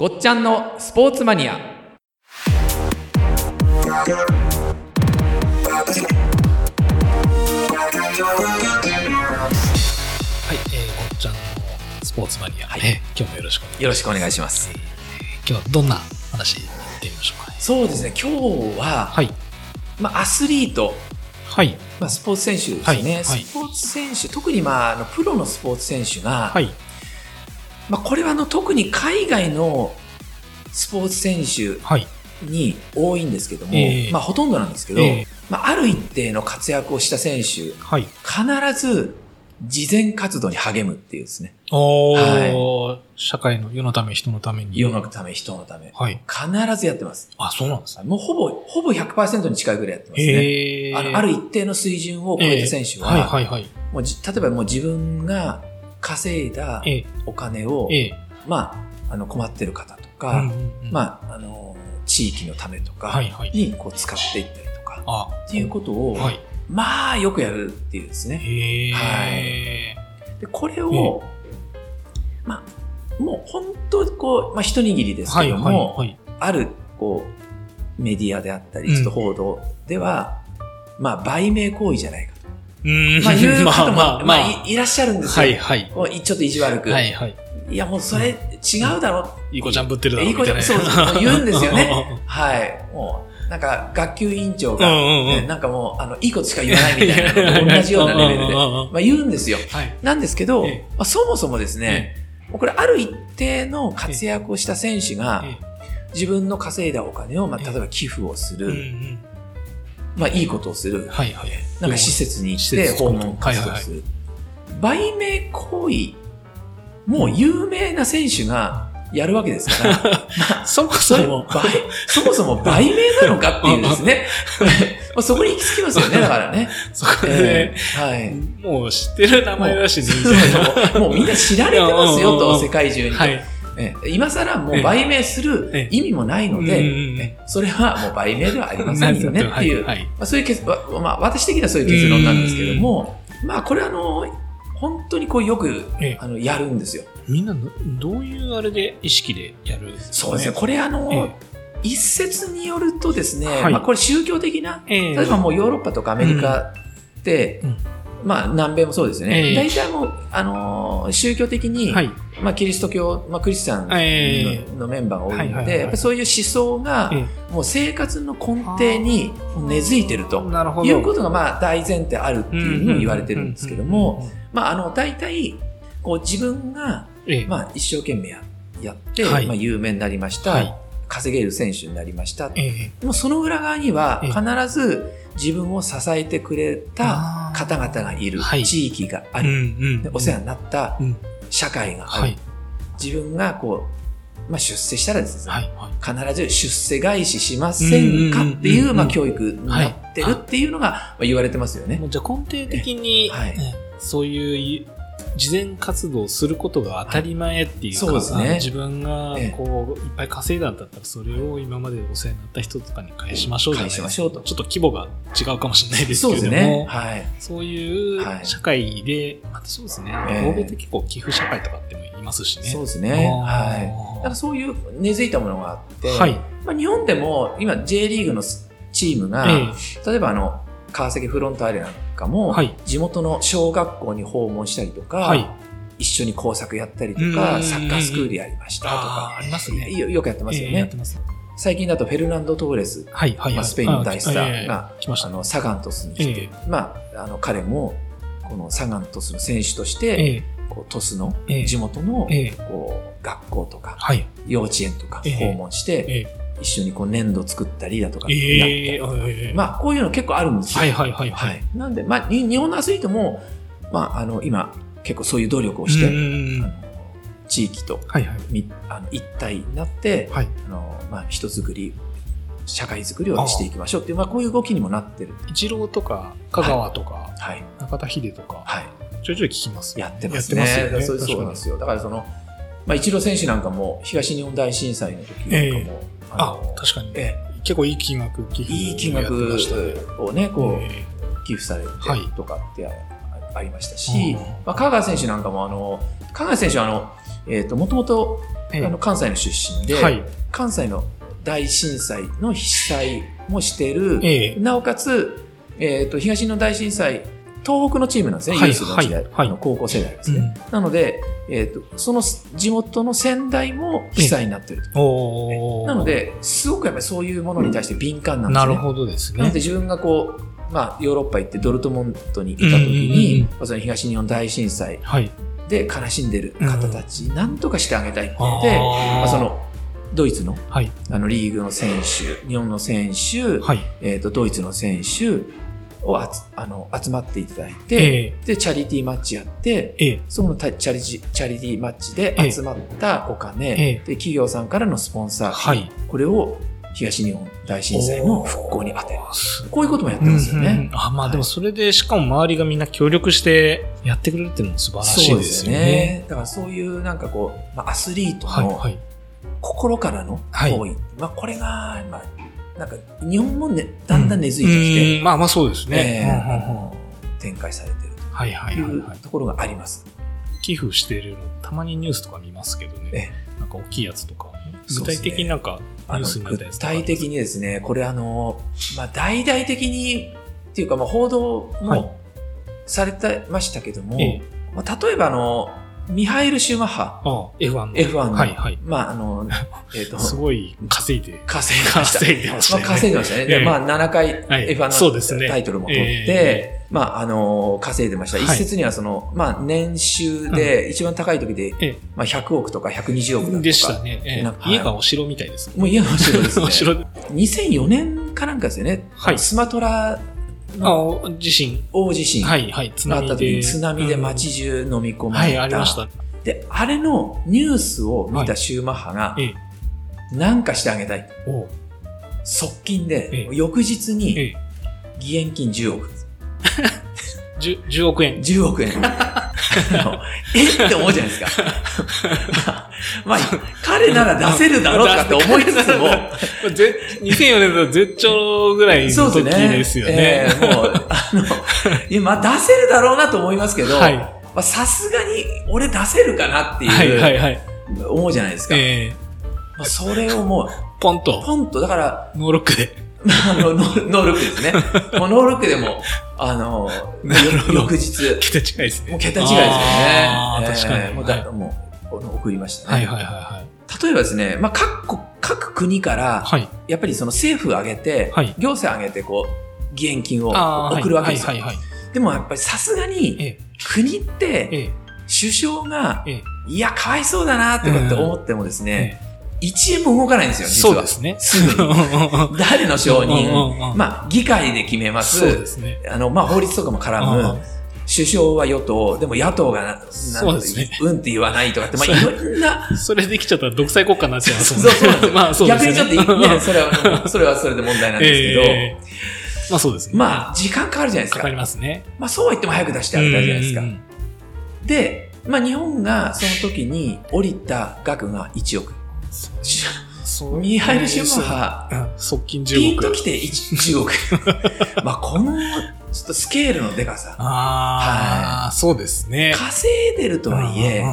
ごっちゃんのスポーツマニアはい、えー、ごっちゃんのスポーツマニア、はいえー今日もよろしくお願いします。よろしくお願いしますえー今日はどんな話やってみましょうかね。そうですね今日は、はい。まあ、アスリート、はい。まあ、スポーツ選手ですね、はいはいスポーツ選手特に、まあ、あのプロのスポーツ選手が、はい。まあ、これはあの特に海外のスポーツ選手はい。に多いんですけども、ええまあ、ほとんどなんですけど、えまあ、ある一定の活躍をした選手はい。必ず事前活動に励むっていうですねおー、社会の世のため、人のために。世のため人のためはい。必ずやってますあ、そうなんですね。もうほぼほぼ100%に近いぐらいやってますねへーあのある一定の水準を超えた選手は、えーはいはいはい。もうじ例えばもう自分が稼いだえお金を、まあ、あの困ってる方とー、か、うんうんうんまあ、あの地域のためとかはいはい。にこう使っていったりとか、あ、っていうことを、はい。まあよくやるっていうですね。はいでこれを、まあ、もう本当にこう、まあ、一握りですはいけども、はいはい。あるこうメディアであったり、うんちょっと報道では、まあ、売名行為じゃないかと。うーん。まあ、いう方も、まあまあ、いいらっしゃるんですよ。はいはい。ちょっと意地悪く。はいはい。いや、もうそれ違うだろいい子ちゃんぶってるだろいい子ちゃん、そうそう、言うんですよね。はい。もう、なんか、学級委員長が、なんかもう、あの、いいことしか言わないみたいなのと 同じようなレベルで、まあ言うんですよ。はい。なんですけど、そもそもですね、これある一定の活躍をした選手が、え自分の稼いだお金を、まあ、ええ例えば寄付をする、まあ、いいことをする、はいはい。なんか施設に行って訪問活動をする。売名行為もう有名な選手がやるわけですから、まあ、そもそも、売そもそも売名なのかっていうですね。まあそこに行き着きますよね、だからね。そこえで、えはい。もう知ってる名前だしね、もうみんな知られてますよと、世界中に。はい。ええ。今更もう売名する意味もないので、それはもう売名ではありませんよね っていう。まあ、そういう結わまあ、私的にはそういう結論なんですけども、まあこれはあの、本当にこうよくええ。あのやるんですよ。みんなどどういうあれで意識でやるんですかそうですね。これあの、え一説によるとですね、はい。まあこれ宗教的な、ええ。例えばもうヨーロッパとかアメリカって、うんまあ南米もそうですよね。ええ。大体もう、あのー宗教的に、はい。まあキリスト教、まあクリスチャンの,、えのメンバーが多いので、やっぱりそういう思想が、えもう生活の根底に根付いてると。なるほど。いうことがまあ大前提あるっていうのを言われてるんですけども、うん、まああの大体こう自分がええ。まあ一生懸命ややって、はい。まあ有名になりました、はい。稼げる選手になりました。ええ。もうその裏側にはええ。必ず自分を支えてくれた方々がいる、はい。地域があうんる、うん。でお世話になったうん。社会がある、はい。自分がこう、まあ、出世したらですね、はい。はい。必ず出世返ししませんかっていう、うんうん。うんうんまあ、教育になってるっていうのがまあ言われてますよね。じゃあ根底的に、はい。ええそういう事前活動をすることが当たり前っていうか、そうですね自分がええこういっぱい稼いだんだったらそれを今までお世話になった人とかに返しましょうじゃないですか返しましょうとちょっと規模が違うかもしれないですそうけれどもですね。はい。そういうはい社会で、またそうですね、ええ欧米って結構寄付社会とかってもいますしね。そうですね。はい。だからそういう根付いたものがあって、はい。まあ、日本でも今 J リーグのチームが、え例えばあの、川崎フロンターレなんかも、はい地元の小学校に訪問したりとか、はい。一緒に工作やったりとうんか、サッカースクールやりましたとあかー、ありますね。よよくやってますよねええやって。ます。最近だとフェルナンド・トーレス、はい、はい、はい。まあ、スペインの大スターが。あの、サガントスに来て、えまあ、あの、彼も、このサガントスの選手としえて、えこう、トスのええ地元の、ええこう、学校とか、はい。幼稚園とかええ訪問して、え一緒にこう粘土作ったりだとかえやったえり、ええまあ、こういうの結構あるんですよ。はい、はい、はい。はい。なんで、まあ、に日本のアスリートも、まあ、あの、今、結構そういう努力をして、地域とはい、はい。みあの一体になって、はい。あの、まあ、人づくり、社会づくりをしていきましょうっていう、まあ、こういう動きにもなってる。イチローとか、香川とか、はい。中田秀とか、はい。ちょいちょい聞きます。やってますね。やってますよね。そうなんですよ。だからその、まあ、イチロー選手なんかも、東日本大震災の時なんかも、えあの、確かに。え結構いい金額寄付いい金額をね、こう、え寄付されてはいとかってあありましたえし、まあ、香川選手なんかも、あの、香川選手は、あの、えっ、と、もともと、ええ。あの関西の出身で、はい。関西の大震災の被災もしてる、ええ。なおかつ、えっ、と、東日本大震災、東北のチームなんですね、はいユースの時代、はいの高校世代ですね。うんなので、えっ、と、その地元の仙台も被災になってると。おーなの、で、すごくやっぱりそういうものに対して敏感なんですね。なるほどですねなので。自分がこう、まあ、ヨーロッパ行ってドルトモントにいた時にうん、その東日本大震災はい。で悲しんでる方たち、なんとかしてあげたいって言って、まあ、その、ドイツのはい。あのリーグの選手、日本の選手、はい。えっ、と、ドイツの選手をあつあの集まっていただいて、ええ。で、チャリティーマッチやって、ええ。そのチャリチャリティーマッチで集まったお金、ええ。で企業さんからのスポンサー、はい。これを東日本大震災の復興に当てる。こういうこともやってますよね。うんうんあ、まあでもそれで、しかも周りがみんな協力してやってくれるっていうのも素晴らしいですよね。だからそういうなんかこう、まあ、アスリートはい、のはい。心からのはい。行為、まあこれが、まあ、なんか日本もね、だんだん根付いてきて、うんまあまあそうですえね。ーうんうんうん展開されているはいはといいはいはい。うところがあります。寄付してるの、たまにニュースとか見ますけどえね。なんか大きいやつとか。具体的になんかニュースになったや具つとかあります。体的にですね、これあの、まあ大々的にっていうか、まあ報道はいもされてましたけども、ええまあ、例えばあの、ミハエル・シューマッハ、ああ、F1 の。F1 の、はいはい。まああの、えっ、と、すごい稼いで。稼いでました。稼いでましたねまあ、稼いでましたね。でええまあ、7回はい F1 そうですねのタイトルも取って、えまあ、あの、稼いでました。はい一説にはその、まあ、年収で一番高い時で、ええまあ、100億とか120億だとか。でしたね。ええなんかはい家がお城みたいですね。もう家の城ですね。お城で。2004年かなんかですよね。はいスマトラのあ、地震。大地震がはいはい。津あった時に波で。津波でうん街中飲み込まれた。はい、ありました。で、あれのニュースを見たシューマッハが、ええ。なんかしてあげたい。側近で、ええ翌日にええ。義援金10億。10, 10億円。10億円。え？って思うじゃないですか。まあ、彼なら出せるだろうかって思いつつも、ぜ2004年だと絶頂ぐらいの時そうですよね。ええもう、あの、いや、まあ出せるだろうなと思いますけど、さすがに俺出せるかなってはいはいいう、はい。思うじゃないですか。ええまあ、それをもう、ポンと、ポンと、だから、ノーロックで。あの、ノールックですね。もうノールックでも、あの、翌日、桁違いですね。もう桁違いですよね。あー確かにええもうだ、もう、この送りましたね。はいはいはいはい。例えばですね、まあ、各国、各国から、はい。やっぱりその政府を挙げて、はい行政を挙げて、こう、義援金を送るわけですよ。はいはいはい。でもやっぱりさすがに、え国って、え、ええ、首相が、ええ。いや、かわいそうだなってって思ってもですね、え1円も動かないんですよ、え実は。そうですね。すぐに。誰の承うんうん認うんまあ、議会で決めます。そうですね。あの、まあ、法律とかも絡うんうんむ。首相は与党、でも野党がな、なそうですねうんって言わないとかって、まあ、そういろんな、それできちゃったら独裁国家になっちゃいますそうそうなんですよまあそうですね。逆にちょっとね、それは、それはそれで問題なんですけど、ええまあそうですね。まあ、時間かかるじゃないですか。かかりますね。まあ、そうは言っても早く出してあげたいじゃないですかうん。うんで、まあ、日本がその時に降りた額が1億。そうミハイル・シューマッハ、うん側近10億。ピンと来て1 10億。まあ、この、ちょっとスケールのでかさ。ああ、そうですね。稼いでるとはいえ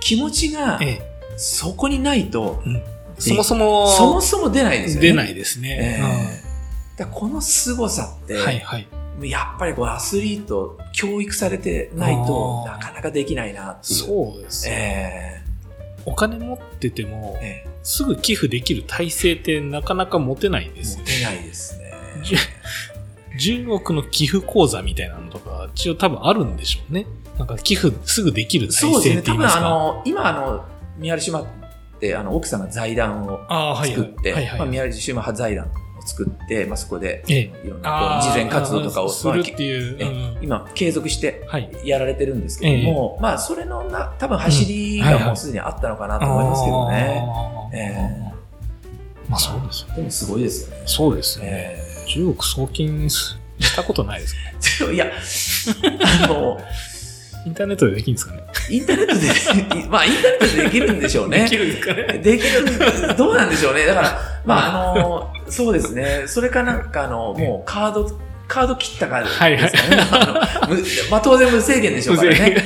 気持ちがええそこにないと、そもそも、そもそも出ないですよね。出ないですえね。この凄さって、うんはいはい。やっぱりこうアスリート、教育されてないとなかなかできないなっていう。そうですね。えお金持っててもえ、えすぐ寄付できる体制ってなかなか持てないえですよもう出ないですね。10億の寄付口座みたいなのとか、一応多分あるんでしょうね。なんか寄付すぐできる体制っそうですね。多分て言いますか。あの、今あの、ミハル・シュマって、あの、奥さんが財団をああ、はい作って、はいはいまあ、ミハル・シュマ派財団を作って、まあ、そこで、えいろんなこう慈善活動とかを、するっていう。今、継続してはい。やられてるんですけども、まあ、それのな、多分走りがもうすでにあったのかなと思いますけどね。まあそうですよ。でもすごいですよね。そうですね。え10億送金したことないですか？え いや、あの、インターネットでできるんですかね？インターネットで、まあ、インターネットでできるんでしょうね。できるんですかね？できる、どうなんでしょうね。だから、まあ、あの、そうですね。それかなんか、あの、もうカード、カード切ったからですかね。あのむまあ、当然無制限でしょうからね。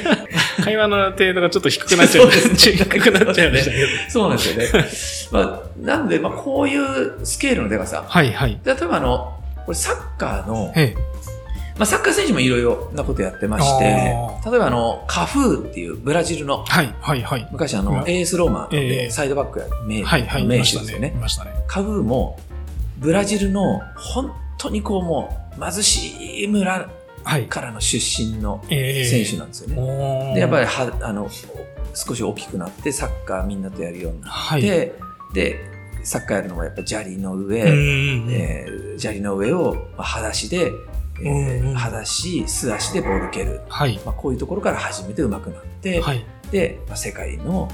買 会話の程度がちょっと低くなっちゃう。そうですね低くなっちゃいましたけど。そうなんですよね。まあ、なんで、まあ、こういうスケールのでかさ。はいはい。例えばあの、これサッカーの、ええ。まあ、サッカー選手もいろいろなことやってまして、あ例えばあの、カフーっていうブラジルの、はいはいはい。昔あの、うんエースローマええでサイドバックや名,、はいはい。い名。手ですよね。カフーも、ブラジルの本当にこうもう、貧しい村はい。からの出身のええ選手なんですよね。おーで、やっぱりは、あの、少し大きくなって、サッカーみんなとやるようになはい。って、で、サッカーやるのもやっぱ砂利の上、えー砂利の上をまあ裸足で、えー裸足、素足でボール蹴る。はい。まあ、こういうところから始めて上手くなって、はい。で、まあ、世界の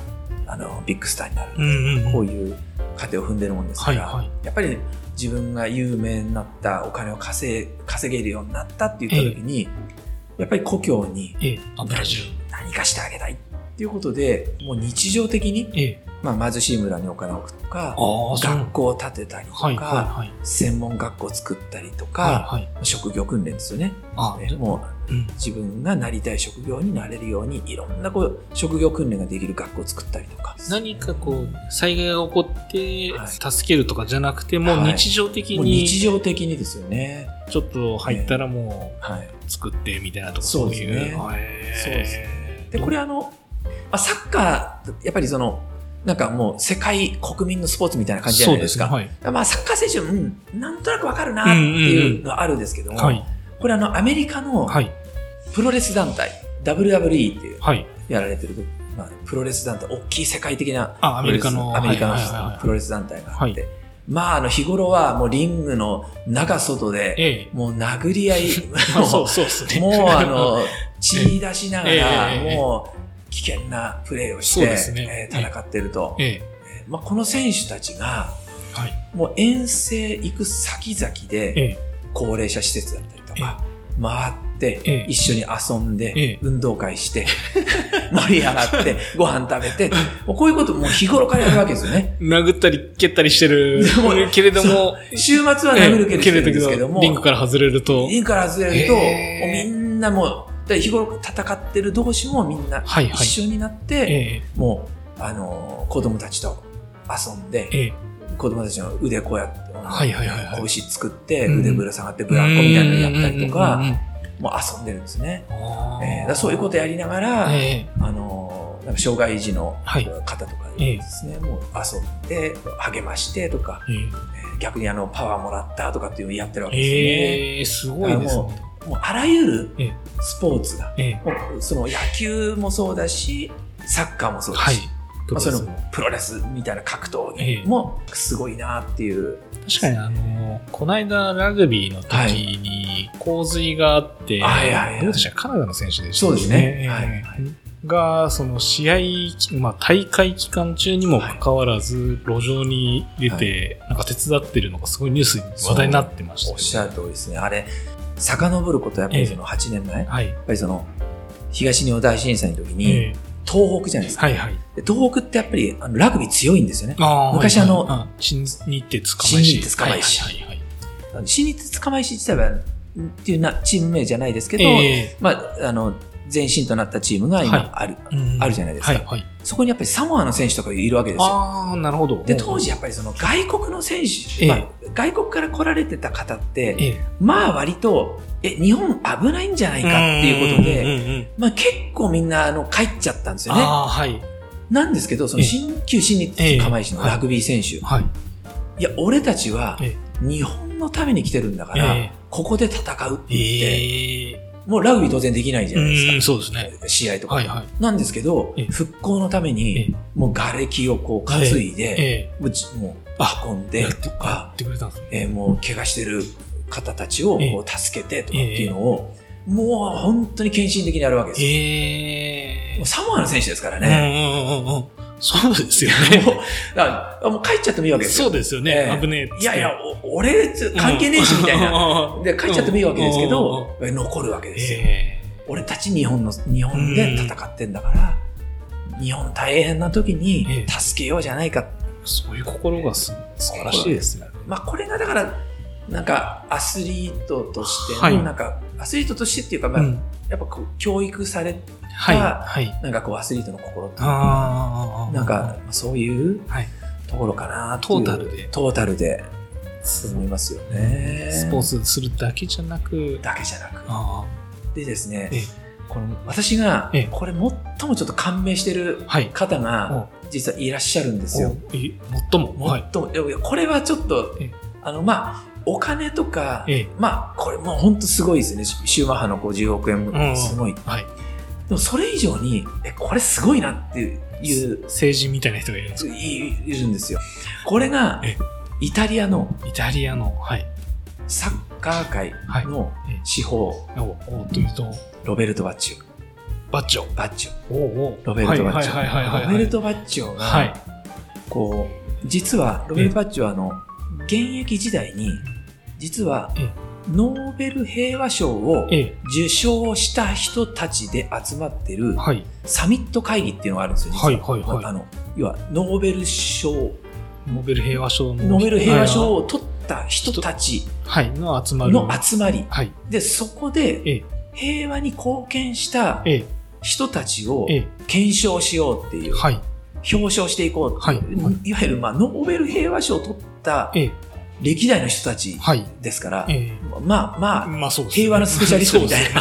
あのビッグスターになる。うんうんうんこういう過程を踏んでるもんですから、はいはいやっぱり自分が有名になった、お金を稼稼げるようになったって言った時に、やっぱり故郷にええ。あ、ブラジル。何かしてあげたいっていうことで、もう日常的に、ええ。まあ、貧しい村にお金を置くとか。学校を建てたりとか、はいはいはい。専門学校を作ったりとか、はいはい。職業訓練ですよね。あねもううん。自分がなりたい職業になれるように、いろんなこう職業訓練ができる学校を作ったりとか。何かこう、災害が起こってはい、助けるとかじゃなくて、もうはい日常的もうに、日常的にですよね。ちょっと入ったらもはい。う、作ってみたいなとか、そうですねそうですで、これあの、まあ、サッカー、やっぱりその、なんかもう世界国民のスポーツみたいな感じじゃないですか。すねまあサッカー選手、うん、なんとなくわかるなっていうのはあるんですけども、はい。はい。これあのアメリカのはい。プロレス団体、WWE っていうはい。やられてる、まあ、プロレス団体、大きい世界的なあアメリカのプロレスアメリカはいはいはいはいのプロレス団体があって、はまああの日頃はもうリングの中外で、ええ。もう殴り合い、まあもそうあの、血出しながら、ええもう危険なプレーをして、ねえー戦ってると、ええ。えーまあ、この選手たちが、はい。もう遠征行く先々で、ええ。高齢者施設だったりとええか、回って、ええ一緒に遊んで、ええ運動会して、盛り上がって、ご飯食べて、もうこういうこともう日頃からやるわけですよね。殴ったり蹴ったりしてるけれども、週末は殴るけれええどですけども、リングから外れると、リングから外れると、みんなもう、で日頃戦ってる同士もみんなはいはい一緒になって、ええ。もう、あのー子供たちと遊んで、ええ。子供たちの腕こうやって、はいはいはいはい拳作って、うん腕ぶら下がってブランコみたいなのやったりとか、もう遊んでるんですね。えーそういうことやりながら、ええ。あのーなんか障害児のはい方とかですね、もう遊んで、励ましてとか、ええー逆にあの、パワーもらったとかっていうのをやってるわけですよね。ええ、すごいですね。もうあらゆるええ。スポーツが、ええ。その野球もそうだし、サッカーもそうだし、はい。まあ、そのプロレスみたいな格闘ええ。技もすごいなっていう。確かにあの、この間ラグビーの時に洪水があって、はいはいはい。どうでした？カナダの選手でしたそうですね。ええ。はい。はいが、その試合、まあ大会期間中にもかかわらず、路上に出て、なんか手伝ってるのがすごいニュースに話題になってましたよね。おっしゃる通りですね。あれ、遡ることやっぱりその8年前、やっはい。ぱりその東日本大震災の時に、ええ東北じゃないですか。はいはい。で東北ってやっぱりあのラグビー強いんですよね。あー昔あのはい新日程捕まえし。新日程捕まえしはいはいはい新日鉄釜石自体は、っていうなチーム名じゃないですけど、えまあ、あの、前身となったチームがはい。今ある、えうん。あるじゃないですか。はいはい。そこにやっぱりサモアの選手とかいるわけですよ。ああ、なるほど。で、当時やっぱりその外国の選手、ええ。まあ、外国から来られてた方って、ええ、まあ割と、え、日本危ないんじゃないかっていうことで、まあ結構みんなあの帰っちゃったんですよね。はい。なんですけど、そのええ。新旧新日釜石のラグビー選手、はい。いや、俺たちはえ日本のために来てるんだから、えここで戦うってえ言って、ええもうラグビー当然できないじゃないですか。うん、そうですね。試合とか。はいはい。なんですけどええ、復興のためえにえ、もう瓦礫をこう担いで、えもう運んでとやかっ、てくれたんですね。えーもう怪我してる方たちをええこう助けてとかっていうのを、もう本当に献身的にやるわけですよ。ええもうサモアの選手ですからうんね。うんうんうんうん。そうですよもうね。だもう帰っちゃってもいいわけですよ。そうですよねえ。え危ねえ。いやいや、お俺関係ねえしみたいな。なで、帰っちゃってもいいわけですけうんど、残るわけですよ。え俺たち日本の、日本で戦ってんだから、日本大変な時にええ助けようじゃないか。えそういう心がす素晴らしいですね。まあこれがだから、なんかアスリートとしての、はいなんかアスリートとしてっていうか、まあ、うんやっぱ教育されはい。がはい。なんかこうアスリートの心っていうかああ。なんか、そういうはい。ところかなトータルでトータルで思いますよね。スポーツするだけじゃなく、だけじゃなく。あでですねええ、この私がええこれ最もちょっと感銘してる。方が実はいらっしゃるんですよ。おい最も。はい。最もいやこれはちょっとええ、あの、まあ、お金とか、ええ。まあ、これもう本当すごいですね。シューマッハの50億円うんもすごい。はい。でもそれ以上に、え、これすごいなっていう、政治みたいな人がいるんですか？いいるんですよ。これがえ、イタリアのイタリアの、はい。サッカー界のええ？司法、お、おというと、ロベルト・バッチョ。バッジョ。バッチョ。おおロベルト・バッチはいはいはいはいはいョ。ロベルト・バッチョが、はい。こう、実は、ロベルト・バッチョは、あの、現役時代に、実はええ、ノーベル平和賞をええ。受賞した人たちで集まってるはい。サミット会議っていうのがあるんですよ、実はいはいはいあの、要は、ノーベル賞、ノーベル平和賞の。ノーベル平和賞を取った人たちはい。の集まる。の集まり。はい。で、そこでええ。平和に貢献したええ。人たちをええ。検証しようっていう、はい。表彰していこうはいいわゆる、まあ、ノーベル平和賞を取ったええ。歴代の人たちはい。ですから、えまあまあ、え。まあね。平和のスペシャリストみたいな ね。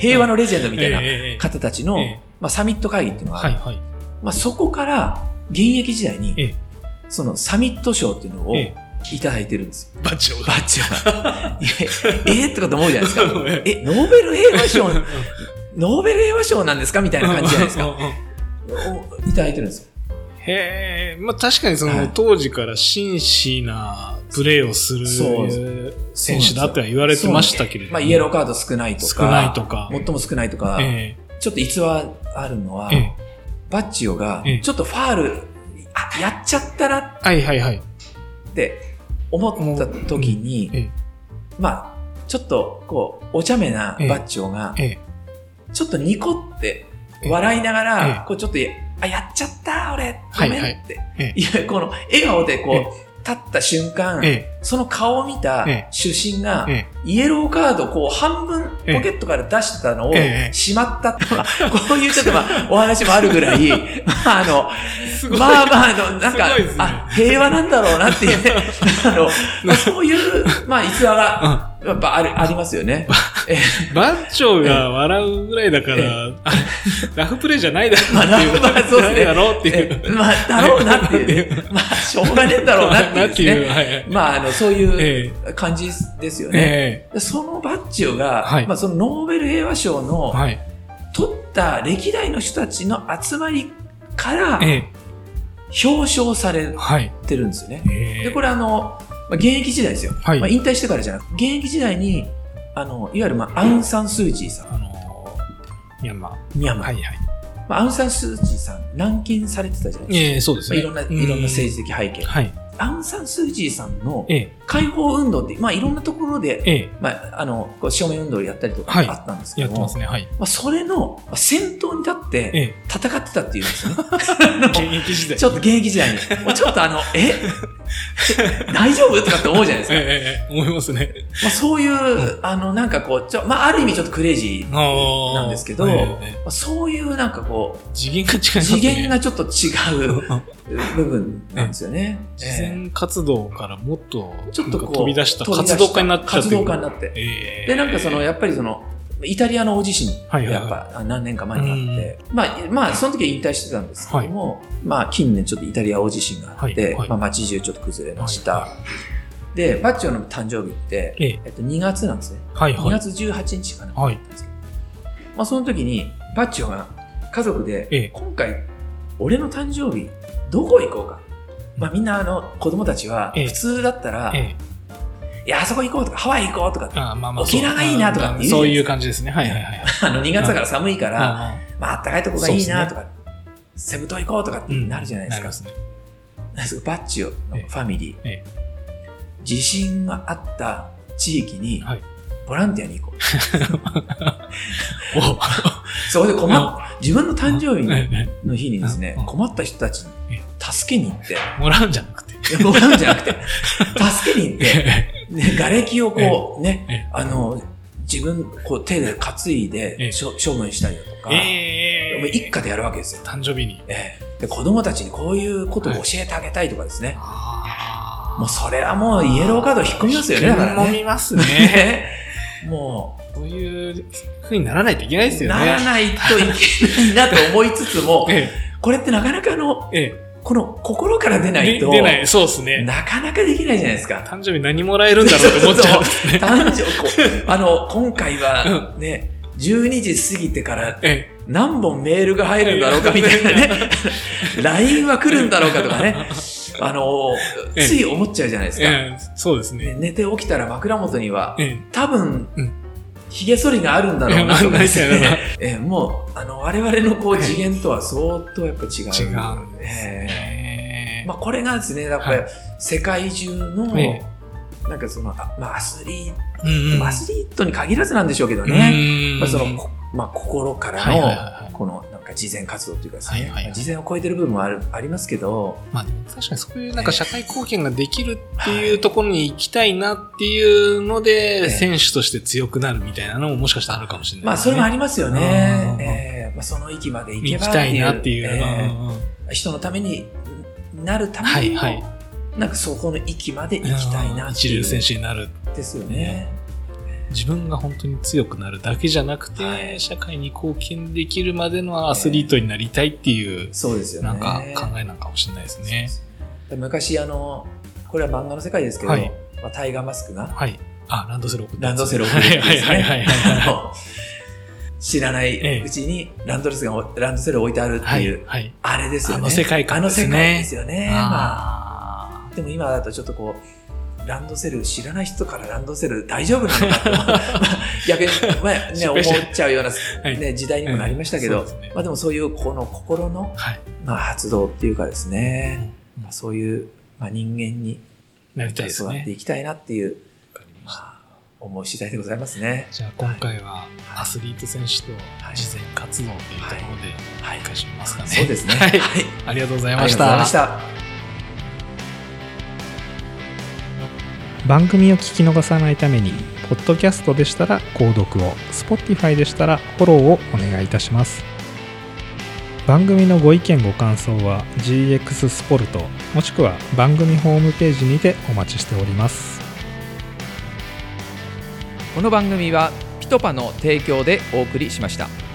平和のレジェンドみたいな方たちの、ええまあ、サミット会議っていうのがある、はいはい。まあ、そこから現役時代に、ええそのサミット賞っていうのをえいただいてるんですよ。バッジョバッジョが。いやええとかと思うじゃないですか。え え、ノーベル平和賞、ノーベル平和賞なんですかみたいな感じじゃないですか。いただいてるんですよ。へえ、まあ確かにその、はい当時から真摯なプレーをする選手だっては言われてましたけれども。まあ、イエローカード少ないとか、少ないとか。最も少ないとか、えちょっと逸話あるのは、ええ。バッチオがええ、ちょっとファール、あ、やっちゃったなえはいはいはい。って思った時に、ええ。まあ、ちょっと、こう、お茶目なバッチオが、ええ。ちょっとニコって笑いながら、ええ。こうちょっと、あ、やっちゃった、俺、ごめんって。ええ。いや、この笑顔でこう、え立った瞬間、えその顔を見たええ。主審が、ええ。イエローカードをこう半分ポケットから出してたのをええ。しまったって、ま あこういうちょっとまあお話もあるぐらい、まああの。まあまああの、なんか、ね。あ、平和なんだろうなっていうね、あの、まあ、そういう、まあ逸話が、やっぱある、ありますよね。えバッチョが笑うぐらいだから、ラフプレーじゃないだろうまあっていう。まあそうですねだろうっていう。えまあ、だろうなっていうね。まあ、しょうがねえんだろうなっていうね。まあ、あの、そういうえ感じですよね。そのバッジオが、はいまあ、そのノーベル平和賞えのはい。取った歴代の人たちの集まりからええ表彰されはい。てるんですよね。ええで、これあの、まあ、現役時代ですよ。はいまあ、引退してからじゃなくて、現役時代に、あの、いわゆる、まあ、アウン・サン・スー・チーさん、あのー、ミャンマー。ミャンマー。はいはい。まあ、アウン・サン・スー・チーさん、軟禁されてたじゃないですか。ええそうですね。まあいろんな、いろんな政治的背景。はい。アウン・サン・スー・チーさんのええ解放運動って、まあ、いろんなところで、ええまあ、あの、こう正面運動をやったりとかはいあったんですけども、やってますね。はい。まあ、それのまあ先頭に立ってえ戦ってたっていうんですよね。え現役時代。ちょっと現役時代に。ちょっとあの、え？大丈夫？とかって思うじゃないですか。ええええ思いますね。まあ、そういう、あの、なんかこう、ちょまあ、ある意味ちょっとクレイジー。なんですけどええええあそういうなんかこう、次元が違いますね。次元がちょっと違う部分なんですよね。慈え善活動からもっとえちょっとこう、飛び出した活動家になっちゃって活動家になって。ええで、なんかその、やっぱりその、イタリアの大地震やっぱ何年か前にあって、まあ、まあ、その時は引退してたんですけども、まあ、近年ちょっとイタリア大地震があって、まあ、街中ちょっと崩れました。はで、バッチョの誕生日って、えええっと、2月なんですね。2はいはい。月18日かな。はい。まあ、その時に、バッチョが家族で、ええ今回、俺の誕生日、どこ行こうか。まあ、みんな、あの、子供たちは、ええ普通だったら、ええいや、あそこ行こうとか、ハワイ行こうとかって、ああまあまあ。沖縄がいいなとかっていですか。そういう感じですね。はいはいはい。あの、2月だから寒いから、あまあ、あったかいとこがいいなとか、セブ島行こうとかってなるじゃないですか。バッチオのファミリー、え地震があった地域にはい。ボランティアに行こう。お。そこで困っ、自分の誕生日ええ。の日にですねうん、困った人たちに助けに行って、もらうんじゃなくて。もらうんじゃなくて、助けに行って、瓦礫をこう、ええね、あの、自分、こう手で担いええでしょ処分したりだとか、えもう一家でやるわけですよ。誕生日に。ええで子供たちにこういうことを教えてあげたいとかですね。あもうそれはもうイエローカード引っ込みますよね、だからもね。みますね。ねもそういう風にならないといけないですう、よね。ならないといけないなと思いつつも、えこれってなかなかあの、え、えこの心から出え。ないと、で出ない、そうですね。なかなかできないじゃないですか。誕生日何もらえるんだろうって思っちゃう。誕生こうあの、今回はね、12時過ぎてからえ何本メールが入るんだろうかみたいなね、LINE は来るんだろうかとかね、あの、ええつい思っちゃうじゃないですか。そうですね。ね寝て起きたら枕元には、え多分うん、髭剃りがあるんだろうなとかですね。ええもう、あの、我々のこう次元とは相当やっぱ違う。え違うんですえね。え。まあこれがですね、だからはい。世界中の、えなんかその、あまあアスリーうんうん。ト、アスリートに限らずなんでしょうけどうね、んまあその、こまあ心からの、はい。この、慈善活動というかですね、はいはい慈善を超えてる部分もあるありますけど、まあ確かにそういうなんか社会貢献ができるっていうところに行きたいなっていうのええで、選手として強くなるみたいなのももしかしたらあるかもしれないまあそれもありりますようんね。ええまあその域まで行けば行きたいなっていう。ええうんうん人のためになるためにも、はいはいなんかそこの域まで行きたいなっていう。一流選手になる。ですよね。自分が本当に強くなるだけじゃなくて、はい社会に貢献できるまでのアスリートになりたいっていう、そうですよね。なんか考えなんかもしれないですね。昔あの、これは漫画の世界ですけど、はいまあ、タイガーマスクがはい。あ、ランドセル送ったランドセルを送るってねはいはいはいはい 知らなええいうちにランドセルがランドセル置いてあるってはいい。う、はい。あれですよね。あの世界観ですねあの世界ですよね。まああ、でも今だとちょっとこう、ランドセル知らない人からランドセル大丈夫なのかとまあ 逆に、まあね、思っちゃうような、はいね、時代にもなりましたけど、まあでもそういうこの心の、はい。まあ、発動っていうかですね、うんまあ、そういう、まあ、人間に育ってね。いきたいなっていう、思い次第でございますね。じゃあ今回はアスリート選手とはい慈善活動というところではいお返しますかね。そうですね。はい。はい。ありがとうございあまし。た。番組を聞き逃さないためにポッドキャストでしたら購読を Spotify でしたらフォローをお願いいたします番組のご意見ご感想は GX スポルトもしくは番組ホームページにてお待ちしておりますこの番組はピトパの提供でお送りしました。